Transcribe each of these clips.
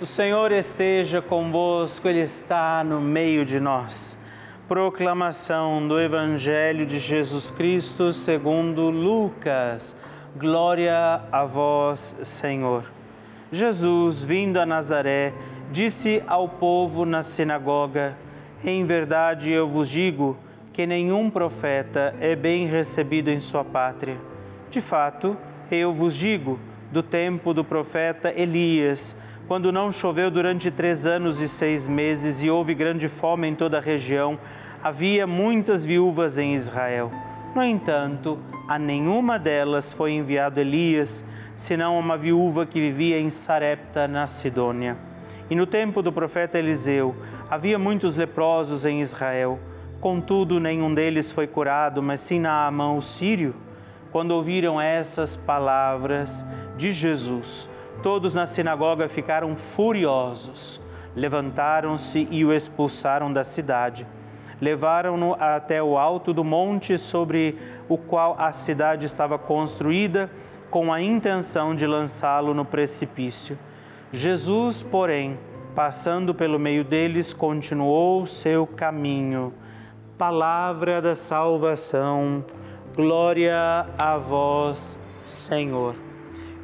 O Senhor esteja convosco, Ele está no meio de nós. Proclamação do Evangelho de Jesus Cristo segundo Lucas. Glória a vós, Senhor. Jesus, vindo a Nazaré, disse ao povo na sinagoga: Em verdade eu vos digo que nenhum profeta é bem recebido em sua pátria. De fato, eu vos digo, do tempo do profeta Elias, quando não choveu durante três anos e seis meses e houve grande fome em toda a região, havia muitas viúvas em Israel. No entanto, a nenhuma delas foi enviado Elias, senão uma viúva que vivia em Sarepta, na Sidônia. E no tempo do profeta Eliseu, havia muitos leprosos em Israel. Contudo, nenhum deles foi curado, mas sim Naamã, o sírio. Quando ouviram essas palavras de Jesus, Todos na sinagoga ficaram furiosos, levantaram-se e o expulsaram da cidade. Levaram-no até o alto do monte sobre o qual a cidade estava construída, com a intenção de lançá-lo no precipício. Jesus, porém, passando pelo meio deles, continuou seu caminho. Palavra da salvação. Glória a vós, Senhor.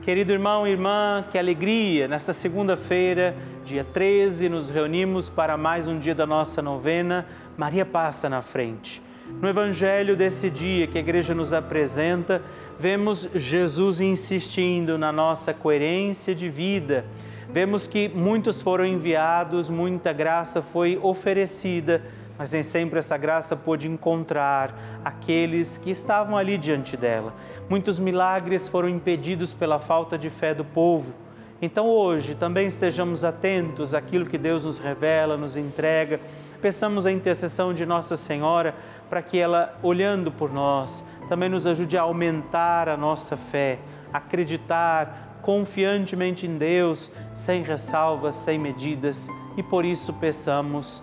Querido irmão e irmã, que alegria! Nesta segunda-feira, dia 13, nos reunimos para mais um dia da nossa novena. Maria passa na frente. No evangelho desse dia que a igreja nos apresenta, vemos Jesus insistindo na nossa coerência de vida. Vemos que muitos foram enviados, muita graça foi oferecida, mas nem sempre essa graça pôde encontrar aqueles que estavam ali diante dela. Muitos milagres foram impedidos pela falta de fé do povo. Então hoje também estejamos atentos àquilo que Deus nos revela, nos entrega. Peçamos a intercessão de Nossa Senhora para que ela, olhando por nós, também nos ajude a aumentar a nossa fé, acreditar confiantemente em Deus, sem ressalvas, sem medidas. E por isso peçamos,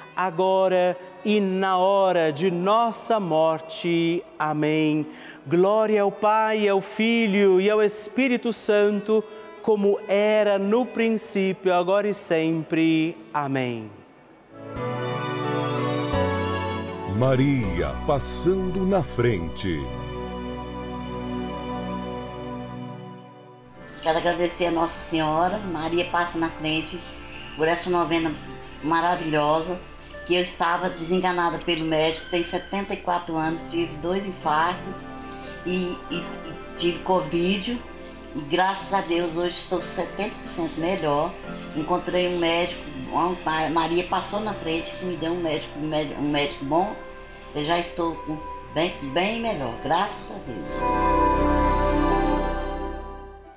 agora e na hora de nossa morte. Amém. Glória ao Pai, ao Filho e ao Espírito Santo, como era no princípio, agora e sempre. Amém. Maria passando na frente. Quero agradecer a Nossa Senhora, Maria passa na frente, por essa novena maravilhosa, que eu estava desenganada pelo médico, tenho 74 anos, tive dois infartos e, e, e tive Covid. E graças a Deus hoje estou 70% melhor. Encontrei um médico, Maria passou na frente que me deu um médico, um médico bom eu já estou bem, bem melhor, graças a Deus.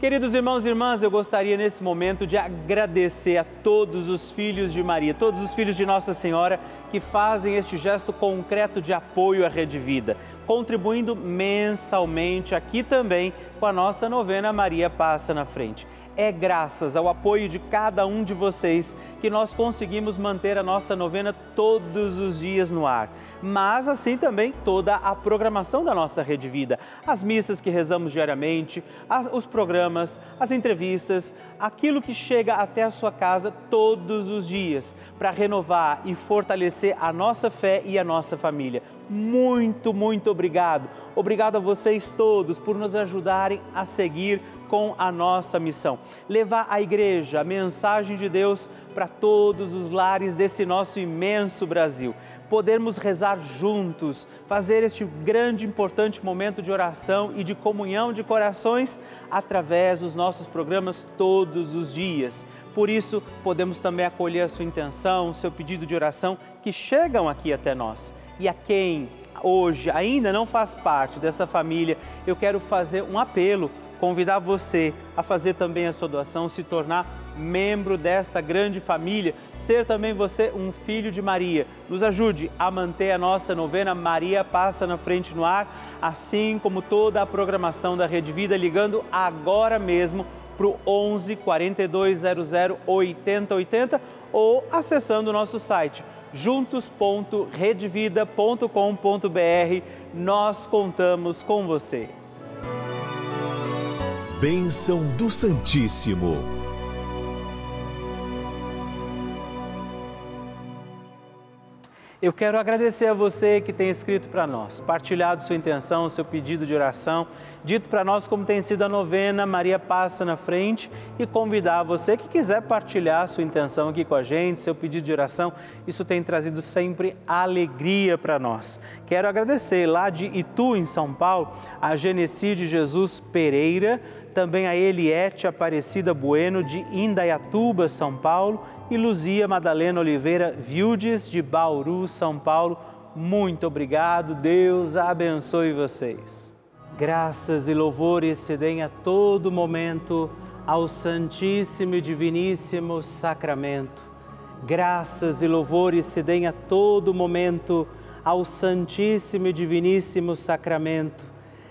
Queridos irmãos e irmãs, eu gostaria nesse momento de agradecer a todos os filhos de Maria, todos os filhos de Nossa Senhora que fazem este gesto concreto de apoio à Rede Vida, contribuindo mensalmente aqui também com a nossa novena Maria Passa na Frente. É graças ao apoio de cada um de vocês que nós conseguimos manter a nossa novena todos os dias no ar. Mas assim também toda a programação da nossa Rede Vida, as missas que rezamos diariamente, as, os programas, as entrevistas, aquilo que chega até a sua casa todos os dias para renovar e fortalecer a nossa fé e a nossa família. Muito, muito obrigado. Obrigado a vocês todos por nos ajudarem a seguir com a nossa missão. Levar a igreja, a mensagem de Deus para todos os lares desse nosso imenso Brasil. Podermos rezar juntos, fazer este grande importante momento de oração e de comunhão de corações através dos nossos programas todos os dias. Por isso, podemos também acolher a sua intenção, o seu pedido de oração que chegam aqui até nós. E a quem hoje ainda não faz parte dessa família, eu quero fazer um apelo convidar você a fazer também a sua doação, se tornar membro desta grande família, ser também você um filho de Maria. Nos ajude a manter a nossa novena Maria Passa na Frente no Ar, assim como toda a programação da Rede Vida, ligando agora mesmo para o 11 4200 8080 ou acessando o nosso site juntos.redvida.com.br. Nós contamos com você. Bênção do Santíssimo. Eu quero agradecer a você que tem escrito para nós, partilhado sua intenção, seu pedido de oração, dito para nós como tem sido a novena Maria Passa na Frente e convidar você que quiser partilhar sua intenção aqui com a gente, seu pedido de oração. Isso tem trazido sempre alegria para nós. Quero agradecer lá de Itu, em São Paulo, a Genesi Jesus Pereira também a Eliette Aparecida Bueno, de Indaiatuba, São Paulo, e Luzia Madalena Oliveira Vildes, de Bauru, São Paulo. Muito obrigado, Deus abençoe vocês. Graças e louvores se deem a todo momento ao Santíssimo e Diviníssimo Sacramento. Graças e louvores se deem a todo momento ao Santíssimo e Diviníssimo Sacramento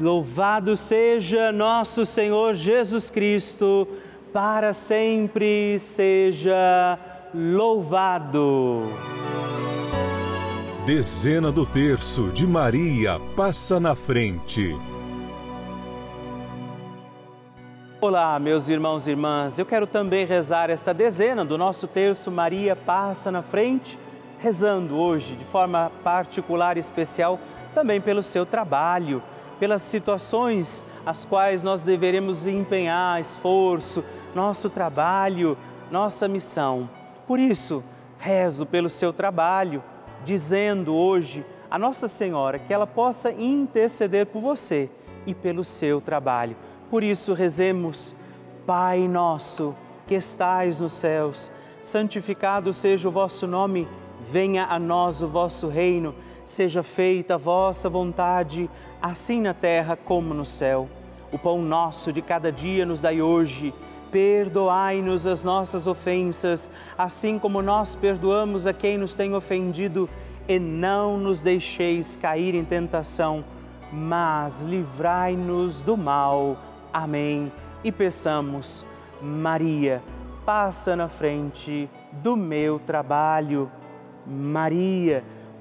Louvado seja nosso Senhor Jesus Cristo, para sempre seja louvado. Dezena do terço de Maria passa na frente. Olá, meus irmãos e irmãs. Eu quero também rezar esta dezena do nosso terço Maria passa na frente, rezando hoje de forma particular e especial também pelo seu trabalho, pelas situações as quais nós deveremos empenhar esforço, nosso trabalho, nossa missão. Por isso, rezo pelo seu trabalho, dizendo hoje a Nossa Senhora que ela possa interceder por você e pelo seu trabalho por isso, rezemos, Pai nosso que estais nos céus, santificado seja o vosso nome, venha a nós o vosso reino, seja feita a vossa vontade, assim na terra como no céu. O pão nosso de cada dia nos dai hoje. Perdoai-nos as nossas ofensas, assim como nós perdoamos a quem nos tem ofendido, e não nos deixeis cair em tentação, mas livrai-nos do mal. Amém. E peçamos, Maria, passa na frente do meu trabalho. Maria,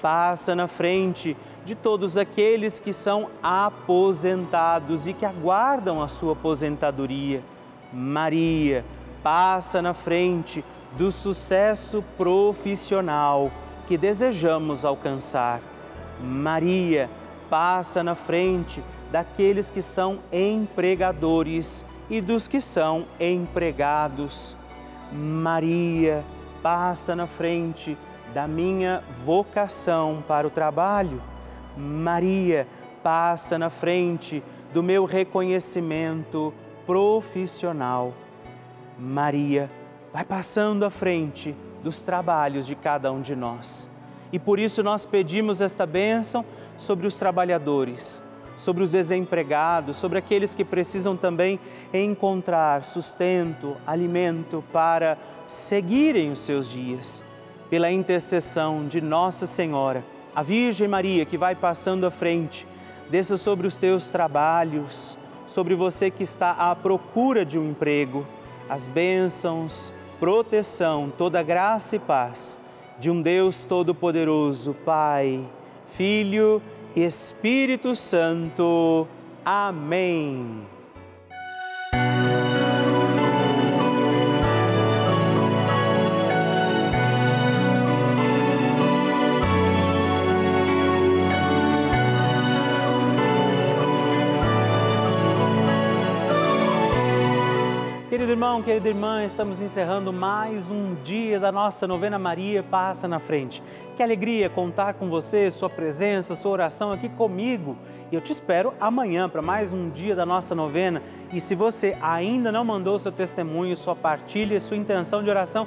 passa na frente de todos aqueles que são aposentados e que aguardam a sua aposentadoria. Maria passa na frente do sucesso profissional que desejamos alcançar. Maria passa na frente daqueles que são empregadores e dos que são empregados. Maria passa na frente da minha vocação para o trabalho. Maria passa na frente do meu reconhecimento profissional. Maria vai passando à frente dos trabalhos de cada um de nós. E por isso nós pedimos esta bênção sobre os trabalhadores sobre os desempregados, sobre aqueles que precisam também encontrar sustento, alimento para seguirem os seus dias. Pela intercessão de Nossa Senhora, a Virgem Maria que vai passando à frente, desça sobre os teus trabalhos, sobre você que está à procura de um emprego, as bênçãos, proteção, toda graça e paz de um Deus Todo-Poderoso, Pai, Filho e Espírito Santo. Amém. Irmão, querida irmã, estamos encerrando mais um dia da nossa novena Maria Passa na Frente. Que alegria contar com você, sua presença, sua oração aqui comigo. E eu te espero amanhã para mais um dia da nossa novena. E se você ainda não mandou seu testemunho, sua partilha, sua intenção de oração,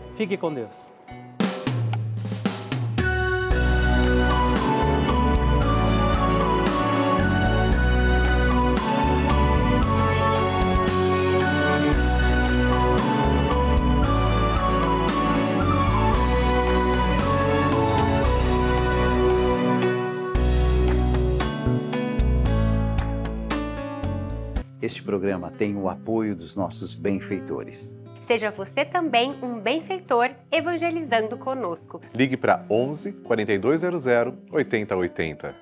Fique com Deus. Este programa tem o apoio dos nossos benfeitores. Seja você também um benfeitor evangelizando conosco. Ligue para 11 4200 8080.